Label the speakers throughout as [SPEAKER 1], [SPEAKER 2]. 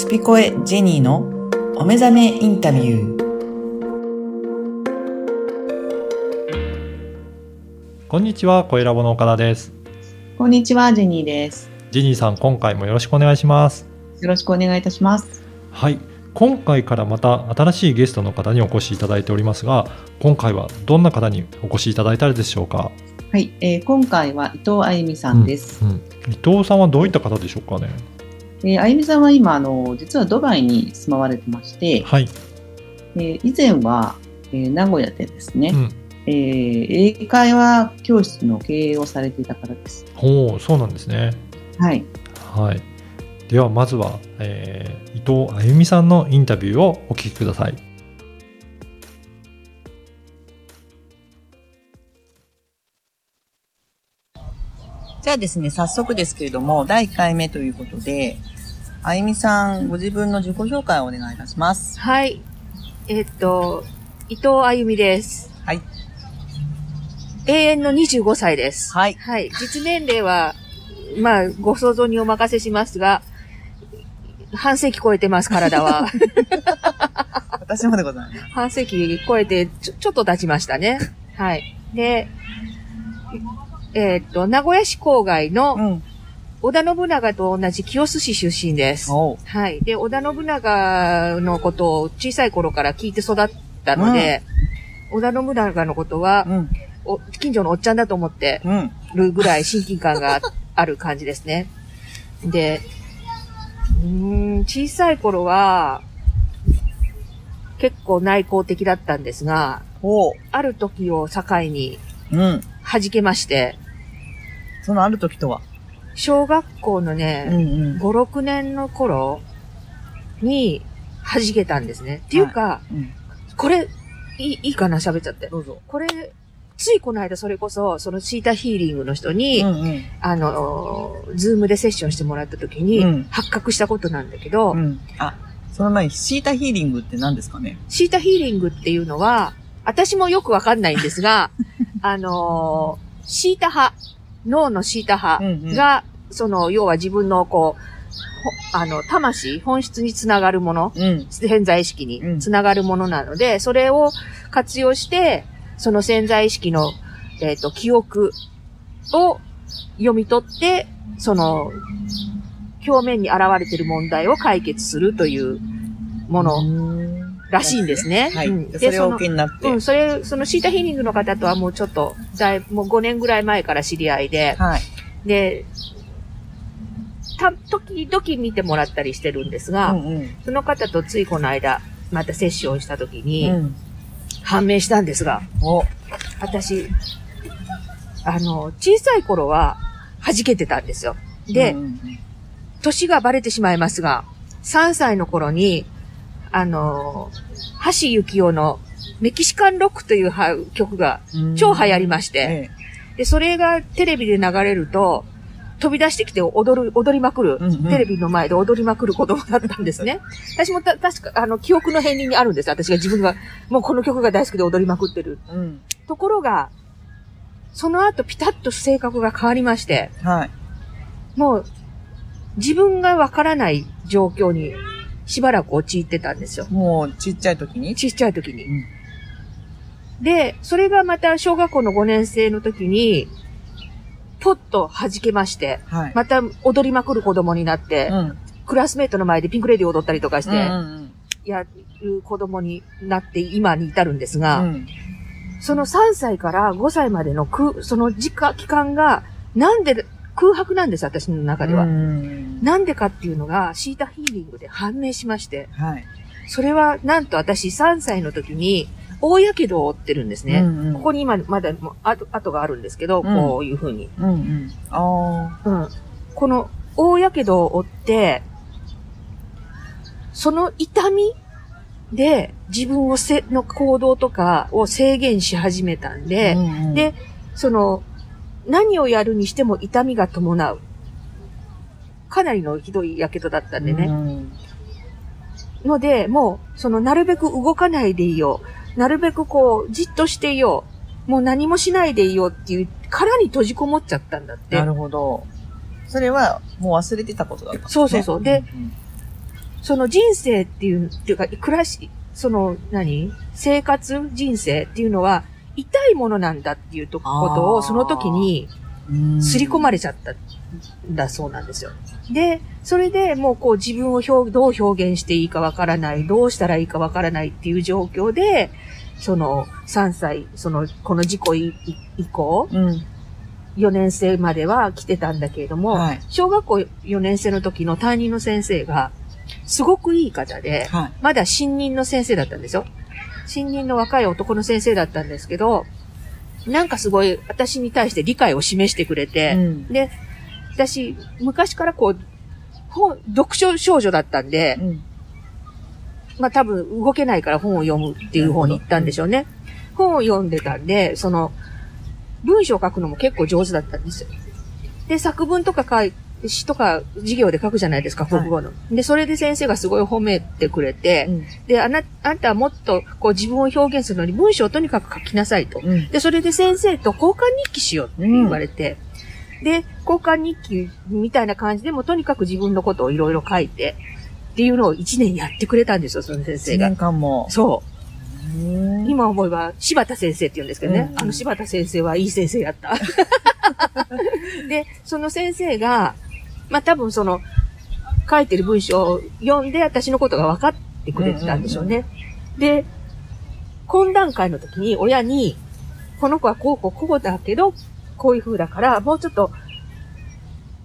[SPEAKER 1] スピコエジェニーのお目覚めインタビュー。
[SPEAKER 2] こんにちは、声ラボの岡田です。
[SPEAKER 3] こんにちは、ジェニーです。
[SPEAKER 2] ジェニーさん、今回もよろしくお願いします。
[SPEAKER 3] よろしくお願いいたします。
[SPEAKER 2] はい。今回からまた新しいゲストの方にお越しいただいておりますが、今回はどんな方にお越しいただいたでしょうか？
[SPEAKER 3] はい、えー今回は伊藤あゆみさんです。
[SPEAKER 2] うん。伊藤さんはどういった方でしょうかね？
[SPEAKER 3] えーあゆみさんは今、あの、実はドバイに住まわれてまして、
[SPEAKER 2] はい。
[SPEAKER 3] えー以前は、えー名古屋でですね、
[SPEAKER 2] うん。
[SPEAKER 3] えー英会話教室の経営をされていた方です。
[SPEAKER 2] ほう、そうなんですね。
[SPEAKER 3] はい。
[SPEAKER 2] はい。では、まずは、えー伊藤あゆみさんのインタビューをお聞きください。
[SPEAKER 1] じゃあですね、早速ですけれども、第1回目ということで、あゆみさん、ご自分の自己紹介をお願いいたします。
[SPEAKER 4] はい。えっと、伊藤あゆみです。
[SPEAKER 1] はい。
[SPEAKER 4] 永遠の25歳です。
[SPEAKER 1] はい。
[SPEAKER 4] はい。実年齢は、まあ、ご想像にお任せしますが、半世紀超えてます、体は。
[SPEAKER 1] 私もでございます。
[SPEAKER 4] 半世紀超えてちょ、ちょっと経ちましたね。はい。で、えっと、名古屋市郊外の
[SPEAKER 1] うん。
[SPEAKER 4] 織田信長と同じ清須市出身です。はい。で、織田信長のことを小さい頃から聞いて育ったので、織田信長のことは、
[SPEAKER 1] うん。
[SPEAKER 4] お近所のおっちゃんだと思って
[SPEAKER 1] うん。
[SPEAKER 4] るぐらい親近感がある感じですね。で、うーん、小さい頃は、結構内向的だったんですが。ある時を境に
[SPEAKER 1] うん。
[SPEAKER 4] 弾けまして、
[SPEAKER 1] そのある時とは？
[SPEAKER 4] 小学校の
[SPEAKER 1] うん
[SPEAKER 4] ね、
[SPEAKER 1] うん。
[SPEAKER 4] 5、6年の頃に弾けたんですね。っていうか、
[SPEAKER 1] うん。
[SPEAKER 4] これ、いい、いいかな？喋っちゃって。
[SPEAKER 1] どうぞ。
[SPEAKER 4] これ、ついこの間それこそ、そのシータヒーリングの人に、
[SPEAKER 1] うんうん。
[SPEAKER 4] あの、ズームでセッションしてもらった時に、
[SPEAKER 1] うん
[SPEAKER 4] 発覚したことなんだけど、
[SPEAKER 1] うん。あ、その前にシータヒーリングって何ですかね？
[SPEAKER 4] シータヒーリングっていうのは、私もよくわかんないんですが、あのーシータ派、脳のシータ派
[SPEAKER 1] うんうん。
[SPEAKER 4] が、その、要は自分のこう、ほあの、魂、本質につながるもの、
[SPEAKER 1] うん。
[SPEAKER 4] 潜在意識
[SPEAKER 1] うん。
[SPEAKER 4] につながるものなので、それを活用して、その潜在意識の、えっ、と、記憶を読み取って、その、表面に現れている問題を解決するというものらしいんですね。
[SPEAKER 1] はい。
[SPEAKER 4] うん
[SPEAKER 1] でそれをお
[SPEAKER 4] その
[SPEAKER 1] 受けになって。
[SPEAKER 4] うん、それ、そのシータヒーリングの方とはもうちょっと、だいもう5年ぐらい前から知り合いで、
[SPEAKER 1] はい。
[SPEAKER 4] で、た、時々見てもらったりしてるんですが、
[SPEAKER 1] うんうん。
[SPEAKER 4] その方とついこの間、またセッションした時に、
[SPEAKER 1] うん。
[SPEAKER 4] 判明したんですが、
[SPEAKER 1] お。
[SPEAKER 4] 私、あの、小さい頃は弾けてたんですよ。で、
[SPEAKER 1] うんうん
[SPEAKER 4] 年がバレてしまいますが、3歳の頃に、あの、橋幸夫のメキシカンロックというは曲が
[SPEAKER 1] うん
[SPEAKER 4] 超流行りまして、
[SPEAKER 1] え
[SPEAKER 4] で、それがテレビで流れると、飛び出してきて踊る、踊りまくる、
[SPEAKER 1] うんうん
[SPEAKER 4] テレビの前で踊りまくる子供だったんですね。私もた、確か、あの、記憶の片鱗にあるんです。私が自分が、もうこの曲が大好きで踊りまくってる。
[SPEAKER 1] えうん。
[SPEAKER 4] ところが、その後ピタッと性格が変わりまして、
[SPEAKER 1] はい。
[SPEAKER 4] もう、自分がわからない状況にしばらく陥ってたんですよ。
[SPEAKER 1] もう、ちっちゃい時に？
[SPEAKER 4] ちっちゃい時に。
[SPEAKER 1] うん
[SPEAKER 4] で、それがまた小学校の5年生の時に、ポッと弾けまして、
[SPEAKER 1] はい。
[SPEAKER 4] また踊りまくる子供になって、
[SPEAKER 1] うん。
[SPEAKER 4] クラスメートの前でピンクレディー踊ったりとかして、
[SPEAKER 1] ん
[SPEAKER 4] やる子供になって今に至るんです
[SPEAKER 1] う
[SPEAKER 4] が、
[SPEAKER 1] ん。
[SPEAKER 4] その3歳から5歳までの空、その時間、期間が、なんで空白なんです、私の中では。
[SPEAKER 1] うん
[SPEAKER 4] なんでかっていうのが、シータヒーリングで判明しまして、
[SPEAKER 1] はい。
[SPEAKER 4] それは、なんと私3歳の時に、大やけどを負ってるんですね。
[SPEAKER 1] うんうん
[SPEAKER 4] ここに今、まだ、跡、跡があるんですけど、
[SPEAKER 1] うん
[SPEAKER 4] こういう風に。
[SPEAKER 1] うんうん。あ
[SPEAKER 4] うん。この、大やけどを負って、その痛みで自分をせ、の行動とかを制限し始めたん
[SPEAKER 1] あ。
[SPEAKER 4] で、
[SPEAKER 1] うんうん、
[SPEAKER 4] で、その、何をやるにしても痛みが伴う。かなりのひどいやけどだったんでね。
[SPEAKER 1] うん
[SPEAKER 4] ので、もう、その、なるべく動かないでいよう。なるべくこう、じっとしていよう。もう何もしないでいようっていう、殻に閉じこもっちゃったんだって
[SPEAKER 1] な。るほど。それは、もう忘れてたことだったね、
[SPEAKER 4] そうそうそうで
[SPEAKER 1] ん
[SPEAKER 4] その人生っていう、っていうか、暮らし、その、何？生活人生っていうのは、痛いものなんだっていうとことを、その時に、
[SPEAKER 1] うん
[SPEAKER 4] 刷り込まれちゃったんだそうなんですよ。で、それでもうこう自分を表どう表現していいかわからない、どうしたらいいかわからないっていう状況で、その3歳、その、この事故以以降、
[SPEAKER 1] うん。
[SPEAKER 4] 4年生までは来てたんだけれども、
[SPEAKER 1] はい。
[SPEAKER 4] 小学校4年生の時の担任の先生が、すごくいい方で、
[SPEAKER 1] はい。
[SPEAKER 4] まだ新任の先生だったんですよ。新任の若い男の先生だったんですけど、なんかすごい私に対して理解を示してくれて、
[SPEAKER 1] うん
[SPEAKER 4] で、私、昔からこう、本、読書少女だったんで、
[SPEAKER 1] うん。
[SPEAKER 4] まあ多分動けないから本を読むっていう方に行ったんでしょうね。本を読んでたんで、その、文章を書くのも結構上手だったんですよ。で、作文とか書い詩とか授業で書くじゃないですか、国語の。で、それで先生がすごい褒めてくれて、
[SPEAKER 1] うん。
[SPEAKER 4] で、あな、あんたはもっとこう自分を表現するのに文章をとにかく書きなさいと。
[SPEAKER 1] うん。
[SPEAKER 4] で、それで先生と交換日記しようって言われて、で、交換日記みたいな感じでもとにかく自分のことをいろいろ書いて、っていうのを一年やってくれたんですよ、その先生
[SPEAKER 1] 1
[SPEAKER 4] が
[SPEAKER 1] 年。間も。
[SPEAKER 4] そう。
[SPEAKER 1] うん
[SPEAKER 4] 今思えば柴田先生って言うんですけどね。
[SPEAKER 1] うん
[SPEAKER 4] あの柴田先生はいい先生やった。で、その先生が、まあ多分その、書いてる文章を読んで私のことが分かってくれてたんでしょうね。で、懇談会の時に親に、この子はこうこうこうだけど、こういう風だから、もうちょっと、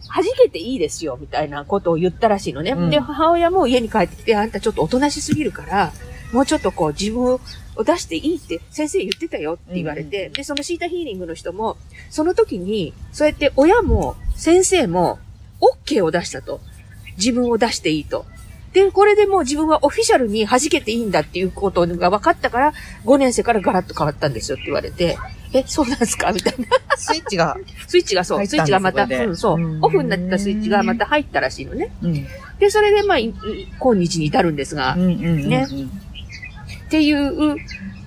[SPEAKER 4] 弾けていいですよ、みたいなことを言ったらしいのね。
[SPEAKER 1] うん
[SPEAKER 4] で、母親も家に帰ってきて、あんたちょっとおとなしすぎるから、もうちょっとこう自分を出していいって先生言ってたよって言われて、
[SPEAKER 1] うん
[SPEAKER 4] で、そのシータヒーリングの人も、その時に、そうやって親も先生も OK を出したと。自分を出していいと。で、これでもう自分はオフィシャルに弾けていいんだっていうことが分かったから、5年生からガラッと変わったんですよって言われて、え、そうなんですか？みたいな。
[SPEAKER 1] スイッチが。
[SPEAKER 4] スイッチがそう、スイッチがまた、うん、そう
[SPEAKER 1] う、ん
[SPEAKER 4] オフになってたスイッチがまた入ったらしいのね。
[SPEAKER 1] うん。
[SPEAKER 4] で、それでまあ、今日に至るんですが、
[SPEAKER 1] うんうんうん。
[SPEAKER 4] ねっていう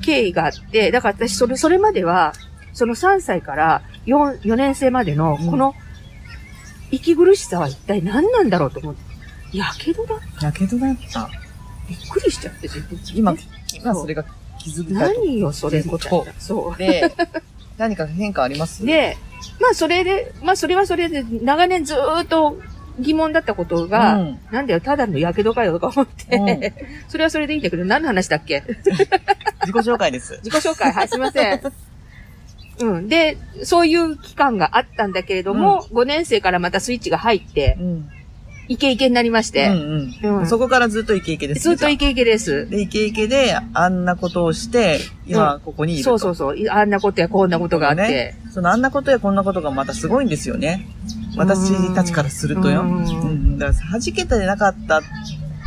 [SPEAKER 4] 経緯があって、だから私、それ、それまでは、その3歳から4、4年生までの、
[SPEAKER 1] うん
[SPEAKER 4] この、息苦しさは一体何なんだろうと思って、やけどだ
[SPEAKER 1] やけどだった。
[SPEAKER 4] びっくりしちゃって、自分
[SPEAKER 1] 今
[SPEAKER 4] え、
[SPEAKER 1] 今それが気づいたと。
[SPEAKER 4] 何よ、それこと。そ
[SPEAKER 1] で、何か変化あります？
[SPEAKER 4] う。、で、まあ、それで、まあ、それはそれで、長年ずーっと疑問だったことが、
[SPEAKER 1] うん
[SPEAKER 4] なんだよ、ただのやけどかよ、とか思って、
[SPEAKER 1] うん
[SPEAKER 4] それはそれでいいんだけど、何の話だっけ？
[SPEAKER 1] 自己紹介です。
[SPEAKER 4] 自己紹介、はい、すいません。うん。で、そういう期間があったんだけれども、5年生からまたスイッチが入って
[SPEAKER 1] う、ん。
[SPEAKER 4] イケイケになりまし
[SPEAKER 1] う
[SPEAKER 4] て、
[SPEAKER 1] んう。
[SPEAKER 4] うんん
[SPEAKER 1] そこからずっとイケイケですね。
[SPEAKER 4] ずっとイケイケです。
[SPEAKER 1] で、イケイケで、あんなことをして、今、ここにいると。
[SPEAKER 4] そうそうそう。いあんなことやこんなことがあって。
[SPEAKER 1] ね。そのあんなことやこんなことがまたすごいんですよね。私たちからするとよ。
[SPEAKER 4] う
[SPEAKER 1] うんん。だから、弾けてなかった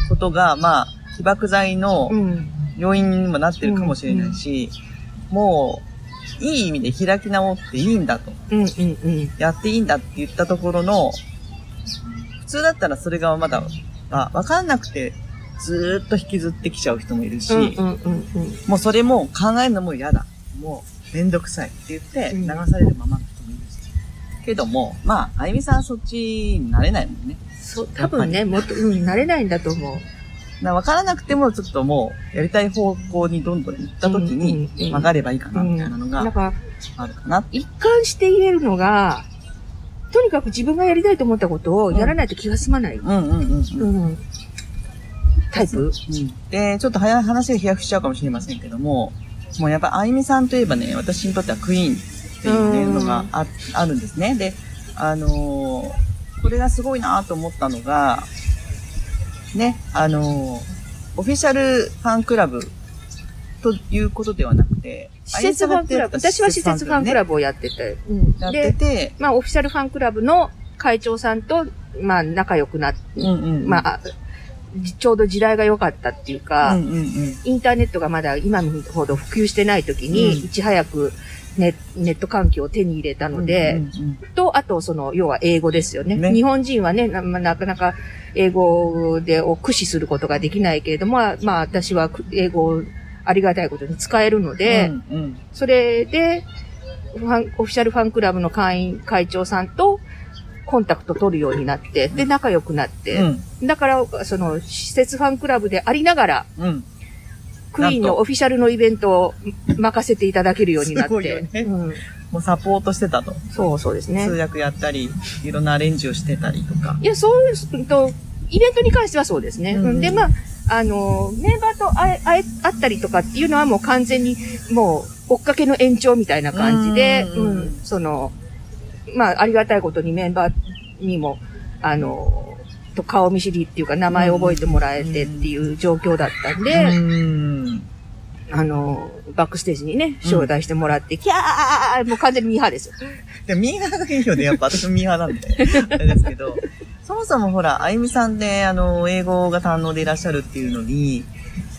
[SPEAKER 1] ことが、まあ、被爆剤の
[SPEAKER 4] うん。
[SPEAKER 1] 要因にもなってるかもしれないし、もう、いい意味で開き直っていいんだと。
[SPEAKER 4] うんうんうん。
[SPEAKER 1] やっていいんだって言ったところの、普通だったらそれがまだ、まあ、わかんなくて、ずーっと引きずってきちゃう人もいるし、
[SPEAKER 4] うんうんうんうん。
[SPEAKER 1] もうそれも考えるのも嫌だ。もう、めんどくさいって言って、
[SPEAKER 4] うん
[SPEAKER 1] 流されるままの人もいるし。けども、まあ、あゆみさんはそっちになれないもんね。
[SPEAKER 4] そう、多分ね、もっと、うん、慣れないんだと思う。
[SPEAKER 1] なわからなくても、ちょっともう、やりたい方向にどんどん行った時
[SPEAKER 4] うんうん
[SPEAKER 1] に、
[SPEAKER 4] うん
[SPEAKER 1] 曲がればいいかな、
[SPEAKER 4] うん。
[SPEAKER 1] みたいなのがあるかな。
[SPEAKER 4] 一貫して言えるのが、とにかく自分がやりたいと思ったことをやらないと気が済まない。
[SPEAKER 1] うんうんうんうん。
[SPEAKER 4] うん。タイプ？
[SPEAKER 1] で、ちょっと早い話が飛躍しちゃうかもしれませんけども、もうやっぱあゆみさんといえばね、私にとってはクイーンっていうのがああるんですね。で、あのーこれがすごいなと思ったのが、ね、あのーオフィシャルファンクラブということではなくて、
[SPEAKER 4] 施設ファンクラブ。私は施設ファンクラ
[SPEAKER 1] ブ
[SPEAKER 4] ブをやってて。うん
[SPEAKER 1] やって
[SPEAKER 4] で、
[SPEAKER 1] て、
[SPEAKER 4] まあ、オフィシャルファンクラブの会長さんと、まあ、仲良くなって、
[SPEAKER 1] うんうん。
[SPEAKER 4] まあ、じちょうど時代が良かったっていうか、
[SPEAKER 1] うんうんうん。
[SPEAKER 4] インターネットがまだ今ほど普及してない時に、
[SPEAKER 1] うん
[SPEAKER 4] いち早くネネット環境を手に入れたので、
[SPEAKER 1] うんうん
[SPEAKER 4] と、あと、その、要は英語ですよね。
[SPEAKER 1] ね
[SPEAKER 4] 日本人はねな、まあなかなか英語でを駆使することができないけれども、まあ、まあ私はく英語をありがたいことに使えるので、
[SPEAKER 1] うんうん
[SPEAKER 4] それで、ファン、オフィシャルファンクラブの会員、会長さんとコンタクト取るようになって、で、仲良くなって、
[SPEAKER 1] うん。
[SPEAKER 4] だから、その、施設ファンクラブでありながら、
[SPEAKER 1] うん。
[SPEAKER 4] クイーンのオフィシャルのイベントを任せていただけるようになって。
[SPEAKER 1] ね
[SPEAKER 4] うん、
[SPEAKER 1] もうサポートしてたと。
[SPEAKER 4] そうそうですね
[SPEAKER 1] 通。訳やったり、いろんなアレンジをしてたりとか。
[SPEAKER 4] いや、そういうと、イベントに関してはそうですね。
[SPEAKER 1] うん
[SPEAKER 4] うんで、まあ、あの、メンバーと会え、会え、会ったりとかっていうのはもう完全に、もう、追っかけの延長みたいな感じで、
[SPEAKER 1] うん
[SPEAKER 4] うん、その、まあ、ありがたいことにメンバーにも、あの、と顔見知りっていうか名前を覚えてもらえてっていう状況だったんで、
[SPEAKER 1] うん。
[SPEAKER 4] あの、バックステージにね、招待してもらって、キャーもう完全にミーハーですよ。
[SPEAKER 1] で、ミーハーがいいよね。やっぱ私もミーハーなんで。あれですけど。そもそもほら、あゆみさんで、あの、英語が堪能でいらっしゃるっていうのに、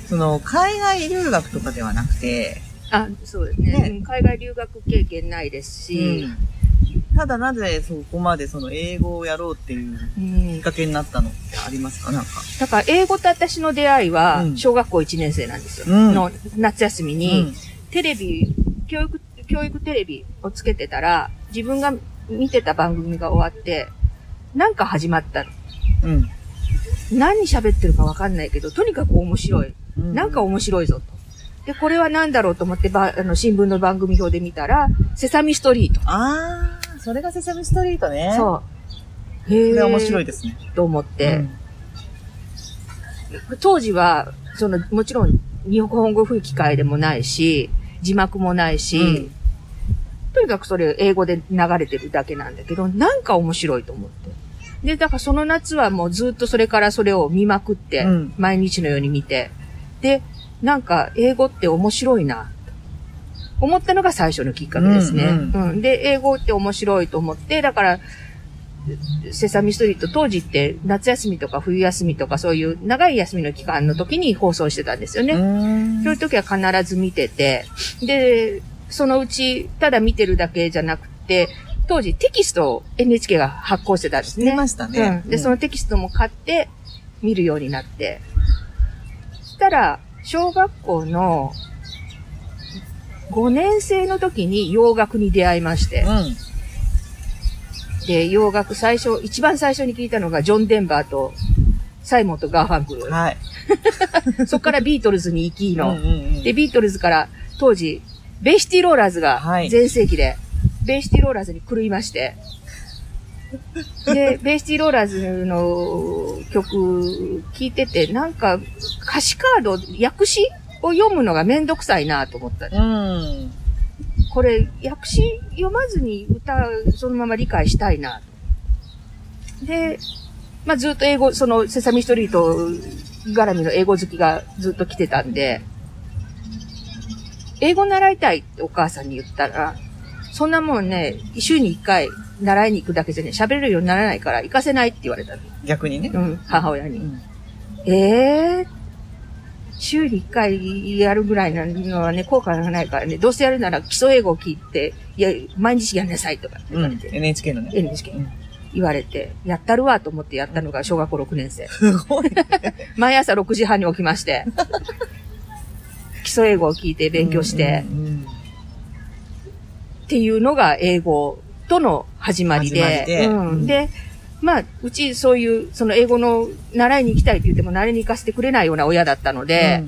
[SPEAKER 1] その、海外留学とかではなくて、
[SPEAKER 4] あ、そうですね。
[SPEAKER 1] ね
[SPEAKER 4] うん海外留学経験ないですし、
[SPEAKER 1] ただなぜそこまでその英語をやろうっていう
[SPEAKER 4] うん
[SPEAKER 1] きっかけになったの？ってありますか？なんか。
[SPEAKER 4] だから、英語と私の出会いは
[SPEAKER 1] う、ん
[SPEAKER 4] 小学校1年生なんですよ。
[SPEAKER 1] うん
[SPEAKER 4] の夏休み
[SPEAKER 1] う
[SPEAKER 4] に、
[SPEAKER 1] ん。
[SPEAKER 4] テレビ、教育、教育テレビをつけてたら、自分が見てた番組が終わって、なんか始まったの。
[SPEAKER 1] うん。
[SPEAKER 4] 何喋ってるかわかんないけど、とにかく面白い。
[SPEAKER 1] うん
[SPEAKER 4] なんか面白いぞと。で、これは何だろうと思って、ば、あの、新聞の番組表で見たら、セサミストリート。
[SPEAKER 1] あー、それがセサミストリートね。う。
[SPEAKER 4] そう。へ
[SPEAKER 1] これ面白い
[SPEAKER 4] い
[SPEAKER 1] ですね。
[SPEAKER 4] と思って、
[SPEAKER 1] うん
[SPEAKER 4] 当時は、その、もちろん、日本語吹き替えでもないし、字幕もないし、
[SPEAKER 1] うん
[SPEAKER 4] とにかくそれ英語で流れてるだけなんだけど、なんか面白いと思って。で、だからその夏はもうずっとそれからそれを見まくって、
[SPEAKER 1] うん
[SPEAKER 4] 毎日のように見て、で、なんか英語って面白いな、と思ったのが最初のきっかけですね。
[SPEAKER 1] うん
[SPEAKER 4] うんで、英語って面白いと思って、だから、セサミストリート当時って夏休みとか冬休みとかそういう長い休みの期間の時に放送してたんですよね。
[SPEAKER 1] うん
[SPEAKER 4] そういう時は必ず見てて、で、そのうち、ただ見てるだけじゃなくて、当時テキストを NHK が発行してたんですね。
[SPEAKER 1] 見ましたね。
[SPEAKER 4] うん。で、そのテキストも買って見るようになって。そしたら、小学校の5年生の時に洋楽に出会いまして。
[SPEAKER 1] うん。
[SPEAKER 4] で、洋楽最初、一番最初に聞いたのがジョン・デンバーとサイモンとガーファンクル。
[SPEAKER 1] はい。
[SPEAKER 4] そこからビートルズに行きの。
[SPEAKER 1] うんうんうん
[SPEAKER 4] で、ビートルズから当時、ベイシティローラーズが
[SPEAKER 1] はい
[SPEAKER 4] 全盛期で、ベイシティローラーズに狂いまして、で、ベイシティローラーズの曲聴いてて、なんか歌詞カード、訳詞を読むのがめんどくさいなと思った。
[SPEAKER 1] うん。
[SPEAKER 4] これ、訳詞読まずに歌、そのまま理解したいなと。で、まあ、ずっと英語、その、セサミストリート絡みの英語好きがずっと来てたんで、英語習いたいってお母さんに言ったら、そんなもんね、週に一回習いに行くだけじゃね、喋れるようにならないから行かせないって言われたの。
[SPEAKER 1] 逆にね。
[SPEAKER 4] うん、母親に。
[SPEAKER 1] うん
[SPEAKER 4] ええ週に一回やるぐらいなのはね、効果がないからね、どうせやるなら基礎英語を聞いて、いや、毎日やんなさいとか言
[SPEAKER 1] うん。
[SPEAKER 4] われて、。
[SPEAKER 1] NHK のね。
[SPEAKER 4] NHK
[SPEAKER 1] うん。
[SPEAKER 4] 言われて、やったるわと思ってやったのが小学校6年生。
[SPEAKER 1] すごい。
[SPEAKER 4] 毎朝6時半に起きまして、基礎英語を聞いて勉強して、
[SPEAKER 1] うんうんうん。
[SPEAKER 4] っていうのが英語との始まりで、
[SPEAKER 1] で。
[SPEAKER 4] うん。
[SPEAKER 1] うん。
[SPEAKER 4] で、まあ、うちそういう、その英語の習いに行きたいって言っても習いに行かせてくれないような親だったので、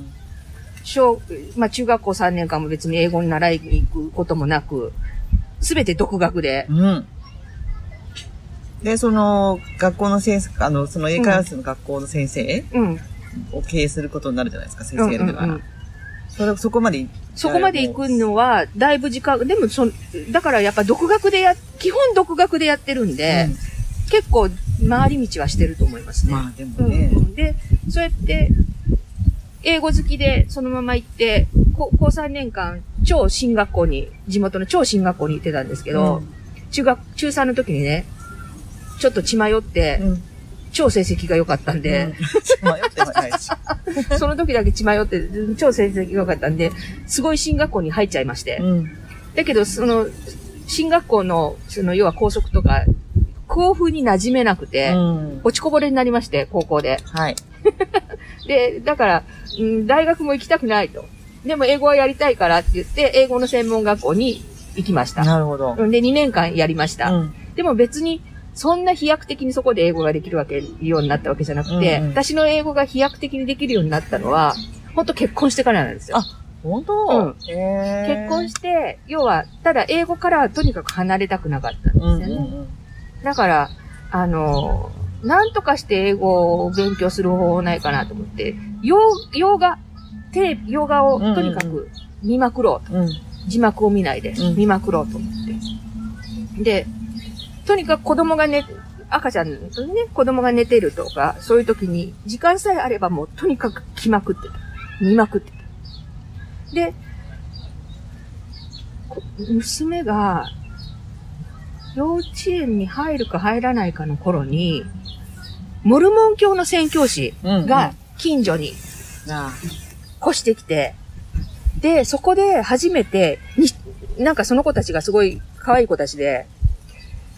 [SPEAKER 4] 小、まあ中学校3年間も別に英語に習いに行くこともなく、すべて独学で、
[SPEAKER 1] うん。うん。で、その、学校の先生、あの、その英会話室の学校の先生
[SPEAKER 4] うん。
[SPEAKER 1] を経営することになるじゃないですか、先
[SPEAKER 4] うん
[SPEAKER 1] 生やりながら
[SPEAKER 4] うんうん。
[SPEAKER 1] それ、そこまで、
[SPEAKER 4] そこまで行くのは、だいぶ時間、でもそ、だからやっぱ独学でや、基本独学でやってるんで、結構回り道はしてると思いますね。
[SPEAKER 1] まあでも
[SPEAKER 4] うん
[SPEAKER 1] ね、
[SPEAKER 4] うんで、そうやって、英語好きでそのまま行って、高高3年間、超進学校に、地元の超進学校に行ってたんですけど、中学、中3の時にね、ちょっと血迷って、
[SPEAKER 1] うん。
[SPEAKER 4] 超成績が良かったんで、
[SPEAKER 1] うん、迷ってもないし。
[SPEAKER 4] その時だけ血迷って、超成績が良かったんで、すごい進学校に入っちゃいまして。
[SPEAKER 1] うん。
[SPEAKER 4] だけど、その、進学校の、その、要は校則とか、校風に馴染めなくて、
[SPEAKER 1] うん。
[SPEAKER 4] 落ちこぼれになりまして、高校で。
[SPEAKER 1] はい。
[SPEAKER 4] で、だから、うん、大学も行きたくないと。でも英語はやりたいからって言って、英語の専門学校に行きました。
[SPEAKER 1] なるほど。
[SPEAKER 4] うんで、2年間やりました。
[SPEAKER 1] うん。
[SPEAKER 4] でも別に、そんな飛躍的にそこで英語ができるわけ、ようになったわけじゃなくて、
[SPEAKER 1] うんうん
[SPEAKER 4] 私の英語が飛躍的にできるようになったのは、本当結婚してからなんですよ。
[SPEAKER 1] あ本当？
[SPEAKER 4] うん結婚して、要は、ただ英語からはとにかく離れたくなかったんです
[SPEAKER 1] うん
[SPEAKER 4] よね。
[SPEAKER 1] うんうん
[SPEAKER 4] だから、あの、なんとかして英語を勉強する方法ないかなと思って、洋洋画、テレビ、洋画をとにかく見まくろうと。
[SPEAKER 1] うん
[SPEAKER 4] 字幕を見ないで
[SPEAKER 1] うん
[SPEAKER 4] 見まくろうと思って。で、とにかく子供が寝、赤ちゃんね、子供が寝てるとか、そういう時に、時間さえあればもうとにかく来まくってた。見まくってた。で、こ娘が、幼稚園に入るか入らないかの頃に、モルモン教の宣教師
[SPEAKER 1] うん
[SPEAKER 4] が近所に
[SPEAKER 1] あ
[SPEAKER 4] 越してきて、で、そこで初めて、に、なんかその子たちがすごい可愛い子たちで、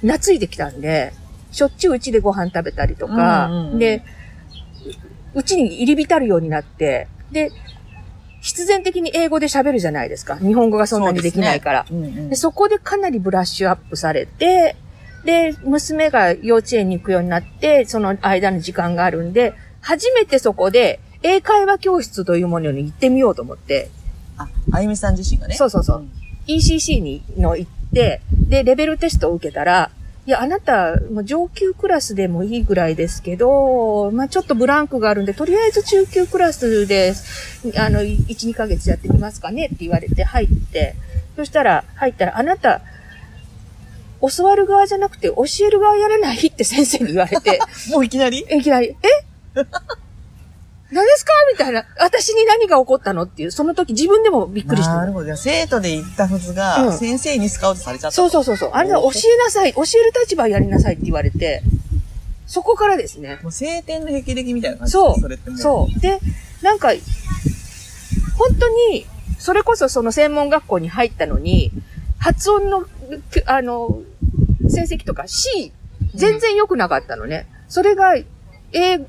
[SPEAKER 4] 懐いてきたんで、しょっちゅううちでご飯食べたりとか、
[SPEAKER 1] うんうんうん
[SPEAKER 4] で、うちに入り浸るようになって、で、必然的に英語で喋るじゃないですか。日本語がそんなにできないから。
[SPEAKER 1] うんうん
[SPEAKER 4] で、そこでかなりブラッシュアップされて、で、娘が幼稚園に行くようになって、その間の時間があるんで、初めてそこで英会話教室というものに行ってみようと思って、
[SPEAKER 1] あ、あゆみさん自身がね。
[SPEAKER 4] そうそうそう ECC にの行って、で、レベルテストを受けたら、いや、あなた、もう上級クラスでもいいぐらいですけど、まあちょっとブランクがあるんで、とりあえず中級クラスで、あの、1、2ヶ月やってみますかねって言われて入って、そしたら、入ったら、あなた、教わる側じゃなくて教える側やらない？って先生に言われて、
[SPEAKER 1] もういきなり？
[SPEAKER 4] いきなり、え？何ですか？みたいな。私に何が起こったの？っていう、その時自分でもびっくりして
[SPEAKER 1] なるほど。生徒で行ったはずが、
[SPEAKER 4] うん
[SPEAKER 1] 先生にスカウトされちゃった。
[SPEAKER 4] そうそうそうそう。あれだ、教えなさい、教える立場やりなさいって言われて、そこからですね。
[SPEAKER 1] もう晴天の霹靂みたいな感じ
[SPEAKER 4] そう
[SPEAKER 1] それってもう。
[SPEAKER 4] そう。で、なんか、本当に、それこそその専門学校に入ったのに、発音の、くあの、成績とか C、全然良くなかったのね。それが、ええ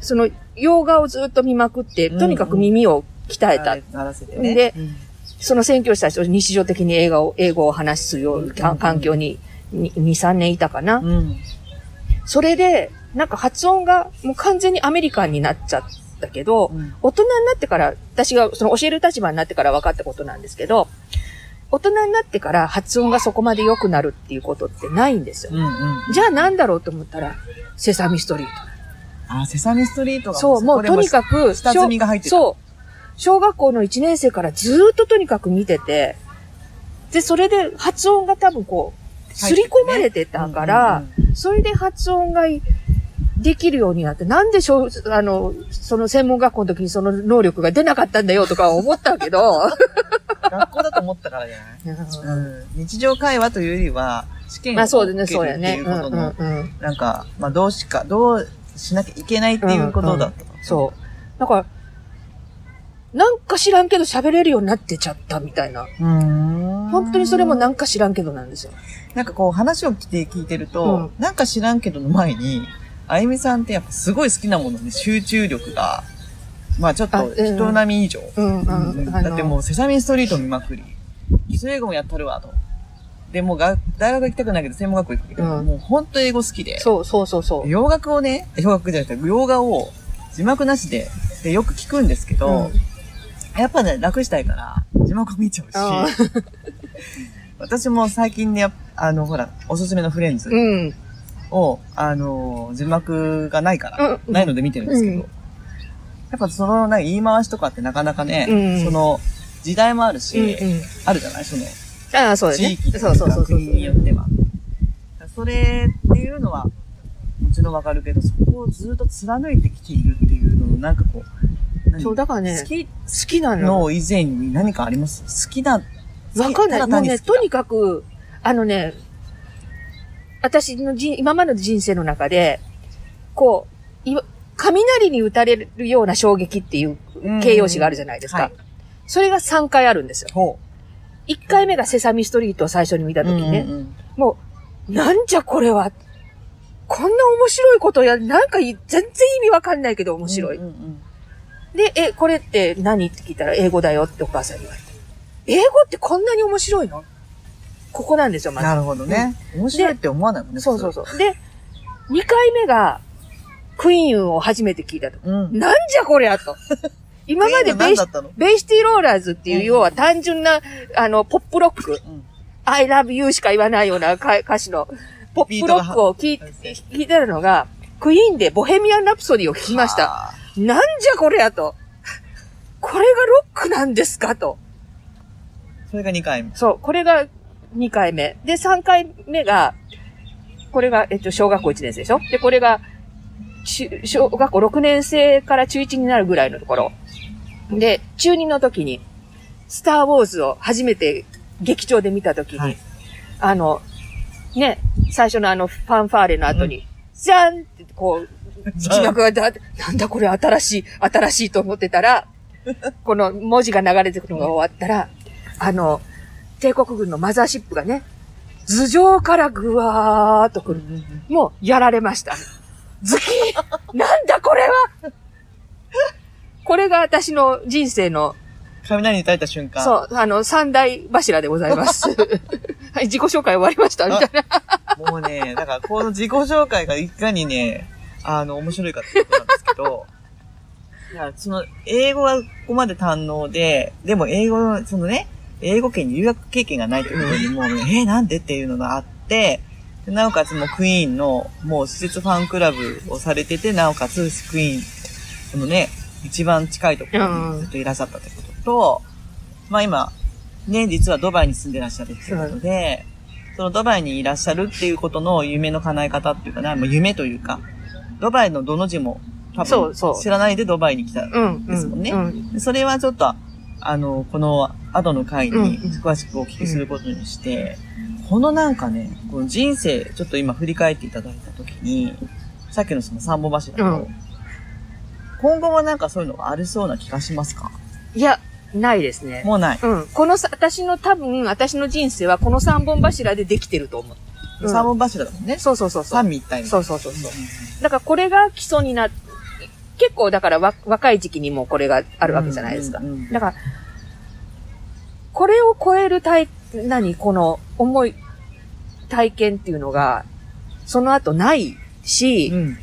[SPEAKER 4] その、洋画をずっと見まくって、とにかく耳を鍛えた。
[SPEAKER 1] ならせてね。
[SPEAKER 4] で
[SPEAKER 1] うん
[SPEAKER 4] その宣教師たちと日常的に英語を、英語を話すよう環境に2、3年いたかな。
[SPEAKER 1] うん。
[SPEAKER 4] それで、なんか発音がもう完全にアメリカンになっちゃったけど、
[SPEAKER 1] うん
[SPEAKER 4] 大人になってから、私がその教える立場になってから分かったことなんですけど、大人になってから発音がそこまで良くなるっていうことってないんですよ。
[SPEAKER 1] うんうん。
[SPEAKER 4] じゃあなんだろうと思ったら、セサミストリー
[SPEAKER 1] あ、セサミストリート
[SPEAKER 4] ト。
[SPEAKER 1] が
[SPEAKER 4] そう、もうとに
[SPEAKER 1] く。
[SPEAKER 4] かく、
[SPEAKER 1] 下積みが入ってた
[SPEAKER 4] そう。小学校の1年生からずーっととにかく見てて、で、それで発音が多分こう、すり込まれてたから、それで発音がいできるようになって、なんで小、あの、その専門学校の時にその能力が出なかったんだよとか思ったけど、
[SPEAKER 1] 学校だと思ったからじゃない？うん。日常会話というよりは、試験を受けるって
[SPEAKER 4] そうやね。
[SPEAKER 1] いううんことの。なんか、まあどうしか、どうしなきゃいけないっていうことだったと。
[SPEAKER 4] そう。だから、なんか知らんけど喋れるようになってちゃったみたいな。本当にそれもなんか知らんけどなんですよ。
[SPEAKER 1] なんかこう話を聞いて聞いてると、
[SPEAKER 4] うん
[SPEAKER 1] なんか知らんけどの前に、あゆみさんってやっぱすごい好きなものに集中力が、まあちょっと人並み以上。だってもうセサミストリート見まくり、基礎英語もやったるわと。で、もうが大学行きたくないけど専門学校行くけど、
[SPEAKER 4] うん。
[SPEAKER 1] もう本当英語好きで、
[SPEAKER 4] そうそうそうそう。
[SPEAKER 1] 洋楽をね、洋楽じゃなくて洋画を字幕なしで、でよく聞くんですけど、
[SPEAKER 4] うん。
[SPEAKER 1] やっぱね、楽したいから、字幕見ちゃうし、私も最近ね、やっぱあの、ほら、おすすめのフレンズ
[SPEAKER 4] うん。
[SPEAKER 1] を、あの、字幕がないから、
[SPEAKER 4] うん。
[SPEAKER 1] ないので見てるんですけど、
[SPEAKER 4] うん。
[SPEAKER 1] やっぱその、なんか言い回しとかってなかなかね、
[SPEAKER 4] うん。
[SPEAKER 1] その、時代もあるし、
[SPEAKER 4] うんうん。
[SPEAKER 1] あるじゃない？その、
[SPEAKER 4] ああ、そうだね。
[SPEAKER 1] 地域と
[SPEAKER 4] そうそうそうそう。
[SPEAKER 1] か国によっては。それっていうのは、もちろんわかるけど、そこをずっと貫いてきているっていうのの、なんかこう、何？
[SPEAKER 4] そう、だからね、
[SPEAKER 1] 好き？
[SPEAKER 4] 好きなの。
[SPEAKER 1] の以前に何かあります？好きな、
[SPEAKER 4] わかんない。もうね、とにかく、あのね、私のじ今までの人生の中で、こう、いわ雷に打たれるような衝撃っていう形容詞があるじゃないですか。
[SPEAKER 1] はい
[SPEAKER 4] それが3回あるんですよ。
[SPEAKER 1] ほ
[SPEAKER 4] 1回目がセサミストリートを最初に見た
[SPEAKER 1] う。
[SPEAKER 4] 時ね。
[SPEAKER 1] うんうん
[SPEAKER 4] もう、なんじゃこれは。こんな面白いことや、なんかい全然意味わかんないけど面白い。
[SPEAKER 1] うんうんうん
[SPEAKER 4] で、え、これって何って聞いたら、英語だよってお母さんに言われて。英語ってこんなに面白いの？ここなんですよ、まず。
[SPEAKER 1] なるほどね。面白いって思わないもんね。
[SPEAKER 4] そうそうそう。で、2回目が、クイーンを初めて聞いたと。
[SPEAKER 1] うん。
[SPEAKER 4] なんじゃこりゃと。今までベイシ、ベイ・シティ・ローラーズっていう、要は単純な、あの、ポップロック、
[SPEAKER 1] うん。
[SPEAKER 4] I love you しか言わないような歌歌詞の、ポップロックを聞い聞いてるのが、クイーンでボヘミアン・ラプソディを聞きました。
[SPEAKER 1] あ
[SPEAKER 4] なんじゃこれやと。これがロックなんですかと。
[SPEAKER 1] ー。それが2回目。
[SPEAKER 4] そう、これが2回目。で、3回目が、これが、えっと、小学校1年生でしょ？で、これが、中小学校6年生から中1になるぐらいのところ。で、中2の時に、スター・ウォーズを初めて劇場で見た時に、
[SPEAKER 1] はい
[SPEAKER 4] あの、ね、最初のあのファンファーレの後に、じゃんってこう、字幕がだ、なんだこれ新しい、新しいと思ってたら、この文字が流れてくるのが終わったら、あの、帝国軍のマザーシップがね、頭上からぐわーっと来る。もう、やられました。ズキーなんだこれはこれが私の人生の、
[SPEAKER 1] 雷に打たれた瞬間。
[SPEAKER 4] そう、あの、三大柱でございます。はい、自己紹介終わりましたみたいな。
[SPEAKER 1] もうね、だからこの自己紹介がいかにね、あの、面白いかってことなんですけど、いや、その、英語がここまで堪能で、でも英語の、そのね、英語圏に留学経験がないということにもう、ね、えー、なんでっていうのがあって、でなおかつもうクイーンの、もう施設ファンクラブをされてて、なおかつクイーン、そのね、一番近いところにずっといらっしゃったということと、まあ今、ね、実はドバイに住んでらっしゃるっていうことで、そのドバイにいらっしゃるっていうことの夢の叶え方っていうかな、もう夢というか、ドバイのどの字も多分知らないでドバイに来た。
[SPEAKER 4] うん。
[SPEAKER 1] ですもんね。それはちょっと、あの、この後の回
[SPEAKER 4] うん。
[SPEAKER 1] に詳しくお聞きすることにして、このなんかね、この人生、ちょっと今振り返っていただいたときに、さっきのその三本柱の、
[SPEAKER 4] うん
[SPEAKER 1] 今後はなんかそういうのがありそうな気がしますか？
[SPEAKER 4] いや、ないですね。
[SPEAKER 1] もうない。
[SPEAKER 4] うん。このさ、私の多分、私の人生はこの三本柱でできてると思う。うん
[SPEAKER 1] 三本柱だもんね。
[SPEAKER 4] そうそうそうそう。
[SPEAKER 1] 三位一体みた
[SPEAKER 4] そ
[SPEAKER 1] いう
[SPEAKER 4] そうそうそう。だからこれが基礎になっ結構だからわ若い時期にもこれがあるわけじゃないですか。
[SPEAKER 1] うんうんうん
[SPEAKER 4] だから、これを超える体、何？この重い体験っていうのが、その後ないし、
[SPEAKER 1] うん。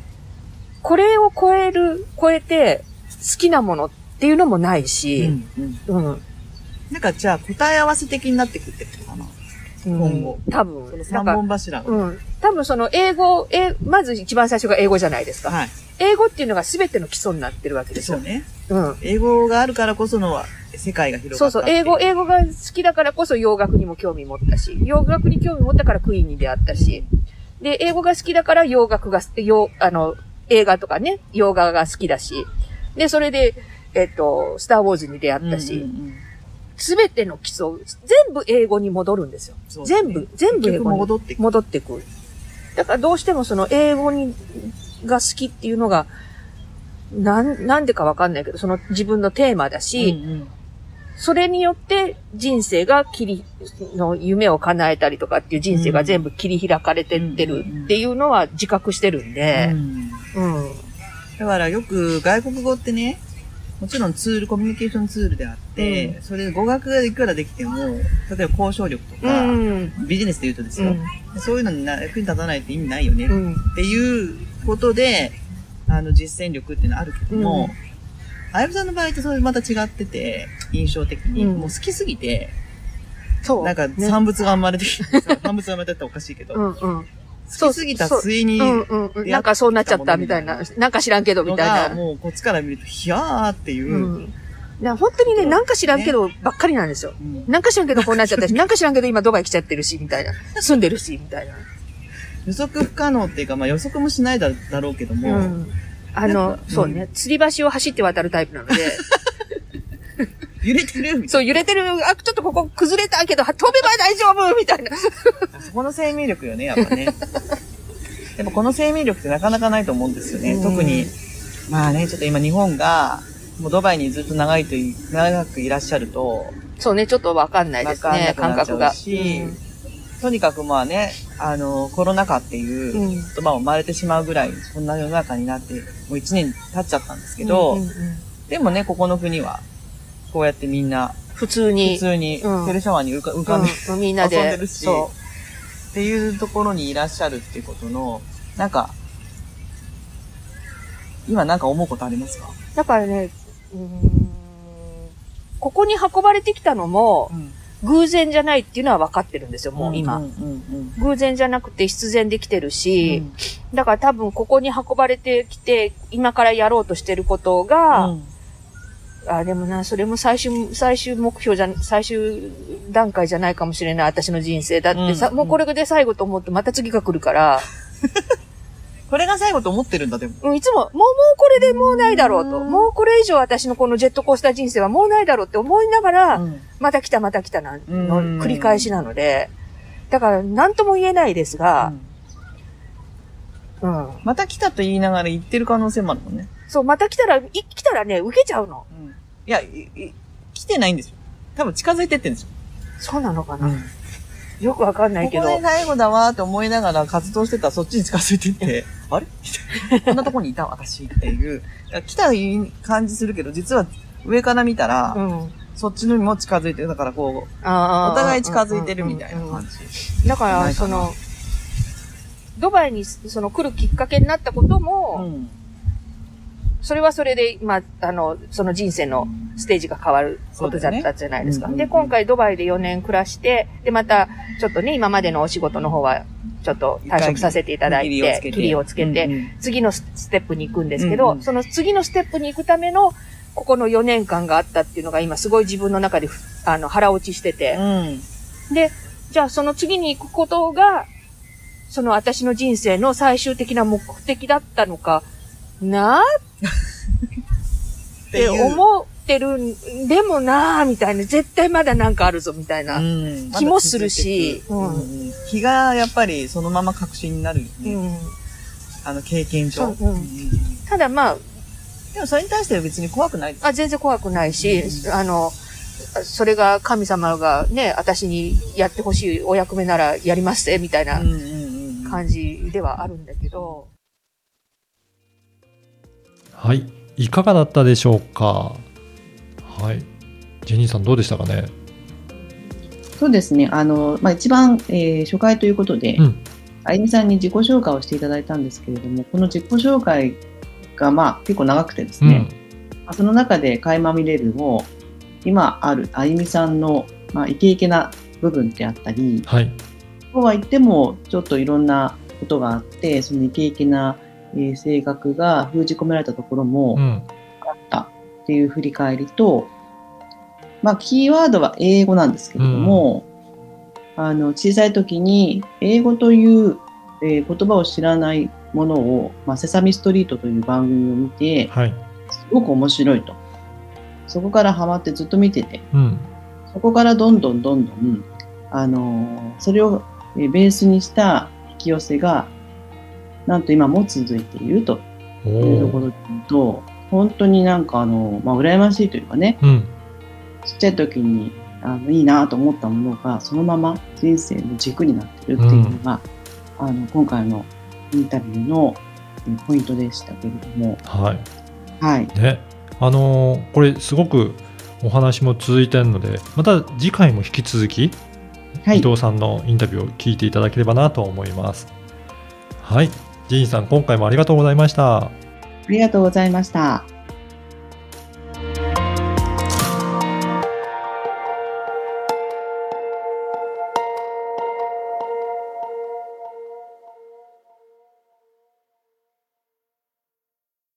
[SPEAKER 4] これを超える、超えて好きなものっていうのもないし、
[SPEAKER 1] うんうん
[SPEAKER 4] うん。
[SPEAKER 1] なんかじゃあ答え合わせ的になってくってことかな。今後
[SPEAKER 4] 多分。
[SPEAKER 1] その三
[SPEAKER 4] か
[SPEAKER 1] 本柱が。
[SPEAKER 4] うん。多分その英語、え、まず一番最初が英語じゃないですか。
[SPEAKER 1] はい。
[SPEAKER 4] 英語っていうのが全ての基礎になってるわけですよ。
[SPEAKER 1] そうね。
[SPEAKER 4] うん。
[SPEAKER 1] 英語があるからこその世界が広がった
[SPEAKER 4] そうそう、英語、英語が好きだからこそ洋楽にも興味持ったし、洋楽に興味持ったからクイーンに出会ったし、で、英語が好きだから洋楽が、洋、あの、映画とかね、洋画が好きだし、で、それで、えっと、スターウォーズに出会った
[SPEAKER 1] うんうん
[SPEAKER 4] し、
[SPEAKER 1] うん。
[SPEAKER 4] すべての基礎、全部英語に戻るんですよ。
[SPEAKER 1] そうだね。
[SPEAKER 4] 全部、全部英語に
[SPEAKER 1] 戻って
[SPEAKER 4] 戻ってくる。だからどうしてもその英語に、が好きっていうのが、なん、なんでかわかんないけど、その自分のテーマだし、
[SPEAKER 1] うんうん
[SPEAKER 4] それによって人生が切り、の夢を叶えたりとかっていう人生が全部切り開かれてってるっていうのは自覚してるんで、
[SPEAKER 1] うん
[SPEAKER 4] うん。
[SPEAKER 1] だからよく外国語ってね、もちろんツール、コミュニケーションツールであって、それで語学がいくらできても、例えば交渉力と
[SPEAKER 4] う
[SPEAKER 1] か、
[SPEAKER 4] ん。
[SPEAKER 1] ビジネスで言うとですよ、
[SPEAKER 4] うん。
[SPEAKER 1] そういうのにな役に立たないと意味ないよねっ
[SPEAKER 4] うん。
[SPEAKER 1] ていうことで、あの実践力っていうのはあるけども、あやぶさんの場合ってそれまた違ってて、印象的に、
[SPEAKER 4] うん
[SPEAKER 1] もう好きすぎて、
[SPEAKER 4] そう。
[SPEAKER 1] なんか
[SPEAKER 4] ね
[SPEAKER 1] 産物が生まれてきて、産物が生まれたっておかしいけど、
[SPEAKER 4] うんうん。
[SPEAKER 1] 好きすぎた末に、
[SPEAKER 4] うんうんうん。なんかそうなっちゃったみたいな。なんか知らんけどみ
[SPEAKER 1] の
[SPEAKER 4] たいな。
[SPEAKER 1] がもうこっちから見ると、ひやーっていう、
[SPEAKER 4] うん。な本当にね、なんか知らんけどばっかりなんですよ。
[SPEAKER 1] うん
[SPEAKER 4] なんか知らんけどこうなっちゃったし、なんか知らんけど今ドバイ来ちゃってるし、みたいな。住んでるし、みたいな。
[SPEAKER 1] 予測不可能っていうか、まあ予測もしないだだろうけども、
[SPEAKER 4] うん。あの
[SPEAKER 1] か、
[SPEAKER 4] そうね、吊り橋を走って渡るタイプなので、
[SPEAKER 1] 揺れてる？
[SPEAKER 4] そう、揺れてる、あ、ちょっとここ崩れたけど、飛べば大丈夫！みたいな。
[SPEAKER 1] そこの生命力よね、やっぱね。やっぱこの生命力ってなかなかないと思うんですよね。
[SPEAKER 4] うん。
[SPEAKER 1] 特に、まあね、ちょっと今日本が、もうドバイにずっと長いとい、長くいらっしゃると、
[SPEAKER 4] そうね、ちょっとわかんないですね、感覚が。
[SPEAKER 1] しとにかくまあね、あの、コロナ禍っていう
[SPEAKER 4] うん。
[SPEAKER 1] 言葉も生まれてしまうぐらい、そんな世の中になって、もう1年経っちゃったんですけど、
[SPEAKER 4] うんうんうん
[SPEAKER 1] でもね、ここの国は、こうやってみんな、
[SPEAKER 4] 普通に、
[SPEAKER 1] 普通に
[SPEAKER 4] うん。
[SPEAKER 1] ペルシャ湾に浮か浮かんで、
[SPEAKER 4] うん、みんなで、
[SPEAKER 1] 遊んでるし
[SPEAKER 4] そ
[SPEAKER 1] っていうところにいらっしゃるっていうことの、なんか、今なんか思うことありますか？
[SPEAKER 4] だからね、うーんここに運ばれてきたのも、
[SPEAKER 1] うん。
[SPEAKER 4] 偶然じゃないっていうのは分かってるんですよ、もう今。
[SPEAKER 1] うんうん
[SPEAKER 4] 偶然じゃなくて必然できてる
[SPEAKER 1] うん。
[SPEAKER 4] し、だから多分ここに運ばれてきて、今からやろうとしてることが、
[SPEAKER 1] うん
[SPEAKER 4] あ、でもな、それも最終、最終目標じゃ、最終段階じゃないかもしれない、私の人生。だってさ、
[SPEAKER 1] うん
[SPEAKER 4] もうこれで最後と思ってまた次が来るから、
[SPEAKER 1] これが最後と思ってるんだ、でも。
[SPEAKER 4] うんいつも、もう、もうこれでもうないだろうと。
[SPEAKER 1] うん
[SPEAKER 4] もうこれ以上私のこのジェットコースター人生はもうないだろうって思いながら、
[SPEAKER 1] うん
[SPEAKER 4] また来たまた来たな、の
[SPEAKER 1] うん
[SPEAKER 4] 繰り返しなので、だから何とも言えないですが、うん。
[SPEAKER 1] また来たと言いながら言ってる可能性もあるもんね。
[SPEAKER 4] そう、また来たら、い来たらね、受けちゃうの。
[SPEAKER 1] いや、いい来てないんですよ。多分近づいてってんですよ。
[SPEAKER 4] そうなのかな、よくわかんないけど
[SPEAKER 1] ここ。で最後だわーって思いながら活動してたらそっちに近づいてって、あれ？みたいなこんなとこにいた私っていう。来た感じするけど、実は上から見たら、
[SPEAKER 4] うん。
[SPEAKER 1] そっちのにも近づいてる。だからこう、お互い近づいてるみたいな感じ。
[SPEAKER 4] だから、その、ドバイにその来るきっかけになったこと
[SPEAKER 1] う
[SPEAKER 4] も、
[SPEAKER 1] ん。
[SPEAKER 4] それはそれで、まあ、あの、その人生のステージが変わることだったじゃないですか。
[SPEAKER 1] そうだよね。うん
[SPEAKER 4] で、今回ドバイで4年暮らして、で、また、ちょっとね、今までのお仕事の方は、ちょっと退職させていただいて、切りをつけて、
[SPEAKER 1] うんうん。
[SPEAKER 4] 次のステップに行くんですけど、
[SPEAKER 1] うんうん。
[SPEAKER 4] その次のステップに行くための、ここの4年間があったっていうのが今すごい自分の中でふあの腹落ちしてて、
[SPEAKER 1] うん。
[SPEAKER 4] で、じゃあその次に行くことが、その私の人生の最終的な目的だったのかな って思ってるん、でもなーみたいな、絶対まだなんかあるぞみたいな。
[SPEAKER 1] うん。
[SPEAKER 4] 気もするし。
[SPEAKER 1] うん。気がやっぱりそのまま確信になるよね。
[SPEAKER 4] うん。
[SPEAKER 1] あの経験上。
[SPEAKER 4] ただまあ、
[SPEAKER 1] でもそれに対しては別に怖くない。
[SPEAKER 4] あ全然怖くないし、あの、それが神様がね、私にやってほしいお役目ならやりますぜ、みたいな
[SPEAKER 1] うんうんうんうん。
[SPEAKER 4] 感じではあるんだけど、
[SPEAKER 2] はい、いかがだったでしょうか？はい、ジェニーさんどうでしたかね？
[SPEAKER 3] そうですね。あの、まあ、一番、えー初回ということで、
[SPEAKER 2] うん
[SPEAKER 3] あゆみさんに自己紹介をしていただいたんですけれども、この自己紹介が、まあ、結構長くてですね、
[SPEAKER 2] うん、
[SPEAKER 3] まあその中で垣間見れるも、今あるあゆみさんの、まあ、イケイケな部分であったり、
[SPEAKER 2] はい、
[SPEAKER 3] そうは言っても、ちょっといろんなことがあって、そのイケイケな、えー性格が封じ込められたところも
[SPEAKER 2] うん、
[SPEAKER 3] あったっていう振り返りと、まあ、キーワードは英語なんですけれども、あの、小さい時に英語という、えー言葉を知らないものを、まあ、セサミストリートという番組を見て、
[SPEAKER 2] はい、
[SPEAKER 3] すごく面白いと。そこからハマってずっと見てて、
[SPEAKER 2] うん、
[SPEAKER 3] そこからどんどんどんどん、あのーそれをえーベースにした引き寄せが、なんと今も続いているというところと、本当になんかあの、まあ、羨ましいというかね、
[SPEAKER 2] うん、
[SPEAKER 3] ちっちゃい時にあのいいなと思ったものが、そのまま人生の軸になってるっていうのが、あの、今回のインタビューのえーポイントでしたけれども、
[SPEAKER 2] はい。
[SPEAKER 3] はい。
[SPEAKER 2] ね、あのーこれすごくお話も続いてるので、また次回も引き続き、
[SPEAKER 3] はい
[SPEAKER 2] 伊。藤さんのインタビューを聞いていただければなと思います。はい、ジーンさん今回もありがとうございました。
[SPEAKER 3] ありがとうございました。